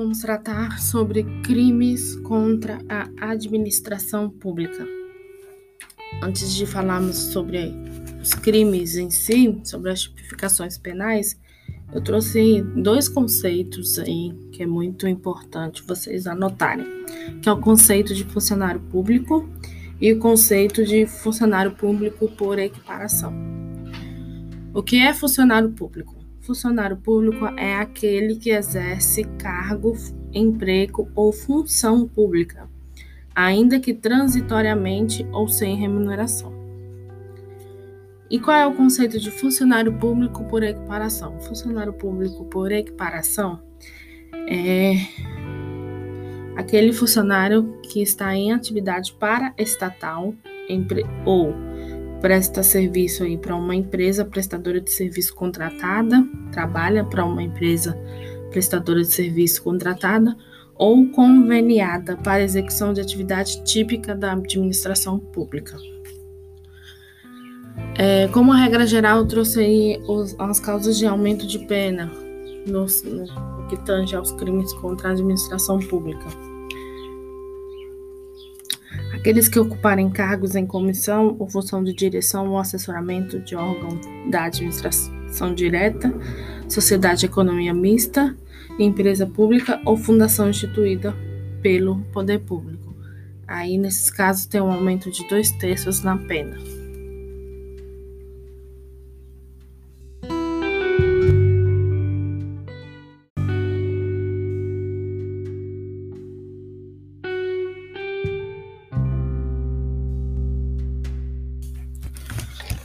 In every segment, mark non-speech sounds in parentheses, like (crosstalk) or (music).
Vamos tratar sobre crimes contra a administração pública. Antes de falarmos sobre os crimes em si, sobre as tipificações penais, eu trouxe dois conceitos aí que é muito importante vocês anotarem, que é o conceito de funcionário público e o conceito de funcionário público por equiparação. O que é funcionário público? Funcionário público é aquele que exerce cargo, emprego ou função pública, ainda que transitoriamente ou sem remuneração. E qual é o conceito de funcionário público por equiparação? Funcionário público por equiparação é aquele funcionário que está em atividade para estatal ou presta serviço aí para uma empresa prestadora de serviço contratada, trabalha para uma empresa prestadora de serviço contratada ou conveniada para execução de atividade típica da administração pública. É, como regra geral, trouxe aí os, as causas de aumento de pena no, no que tange aos crimes contra a administração pública. Aqueles que ocuparem cargos em comissão ou função de direção ou assessoramento de órgão da administração direta, sociedade de economia mista, empresa pública ou fundação instituída pelo poder público. Aí, nesses casos, tem um aumento de dois terços na pena.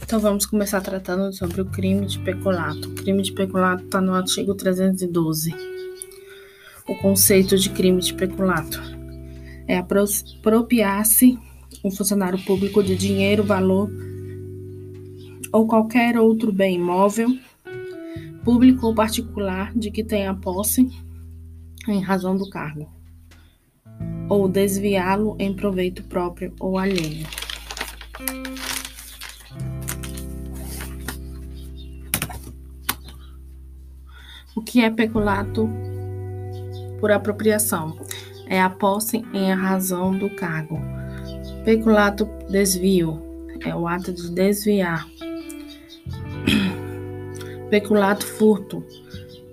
Então vamos começar tratando sobre o crime de peculato. O crime de peculato está no artigo 312. O conceito de crime de peculato é apropriar-se um funcionário público de dinheiro, valor ou qualquer outro bem imóvel, público ou particular, de que tenha posse em razão do cargo, ou desviá-lo em proveito próprio ou alheio. O que é peculato por apropriação? É a posse em razão do cargo. Peculato desvio é o ato de desviar. (clears throat) Peculato furto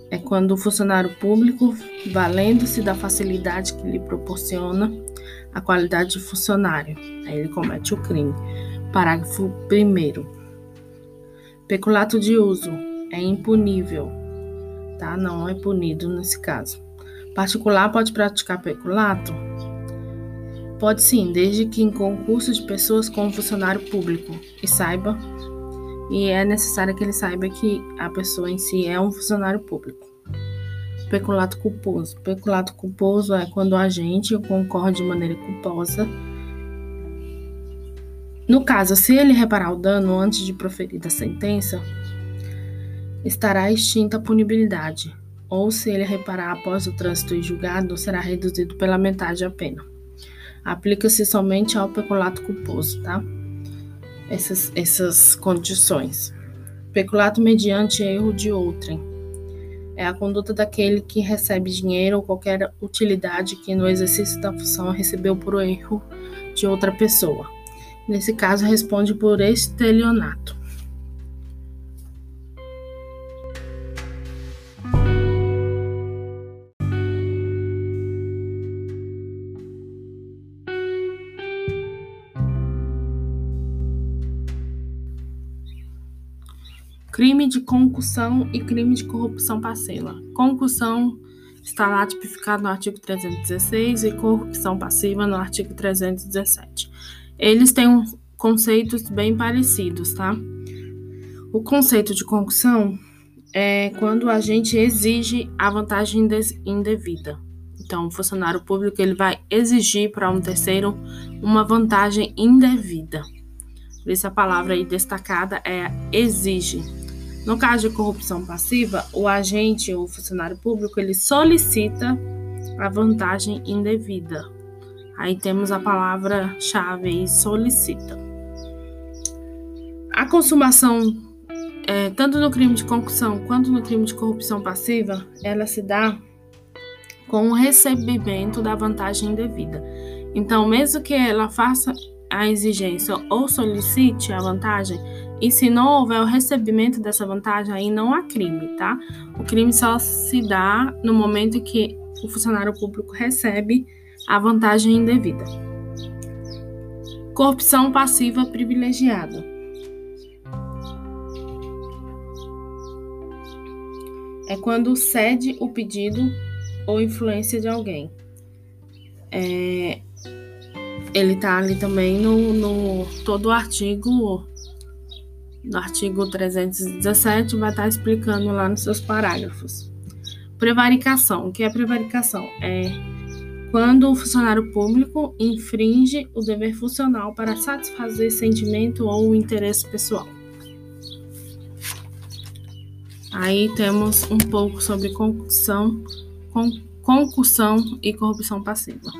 é quando o funcionário público, valendo-se da facilidade que lhe proporciona a qualidade de funcionário, aí ele comete o crime. Parágrafo 1. Peculato de uso é impunível tá? Não é punido nesse caso. Particular pode praticar peculato? Pode sim, desde que em concurso de pessoas com funcionário público e saiba, e é necessário que ele saiba que a pessoa em si é um funcionário público. Peculato culposo. Peculato culposo é quando o agente concorre de maneira culposa. No caso, se ele reparar o dano antes de proferir a sentença, estará extinta a punibilidade, ou se ele reparar após o trânsito em julgado, será reduzido pela metade a pena. Aplica-se somente ao peculato culposo, tá? Essas, essas condições. Peculato mediante erro de outrem. É a conduta daquele que recebe dinheiro ou qualquer utilidade que no exercício da função recebeu por erro de outra pessoa. Nesse caso, responde por estelionato. Crime de concussão e crime de corrupção passiva. Concussão está lá tipificado no artigo 316 e corrupção passiva no artigo 317. Eles têm conceitos bem parecidos, tá? O conceito de concussão é quando a gente exige a vantagem indevida. Então, o funcionário público ele vai exigir para um terceiro uma vantagem indevida. Por isso a palavra aí destacada é exige. No caso de corrupção passiva, o agente ou funcionário público ele solicita a vantagem indevida. Aí temos a palavra-chave aí, solicita. A consumação, é, tanto no crime de concussão quanto no crime de corrupção passiva, ela se dá com o recebimento da vantagem indevida. Então, mesmo que ela faça a exigência ou solicite a vantagem, e se não houver o recebimento dessa vantagem, aí não há crime, tá? O crime só se dá no momento que o funcionário público recebe a vantagem indevida. Corrupção passiva privilegiada. É quando cede o pedido ou influência de alguém. É, ele tá ali também no, no todo o artigo no artigo 317 vai estar tá explicando lá nos seus parágrafos. Prevaricação. O que é prevaricação? É quando o funcionário público infringe o dever funcional para satisfazer sentimento ou interesse pessoal. Aí temos um pouco sobre concussão, concussão e corrupção passiva.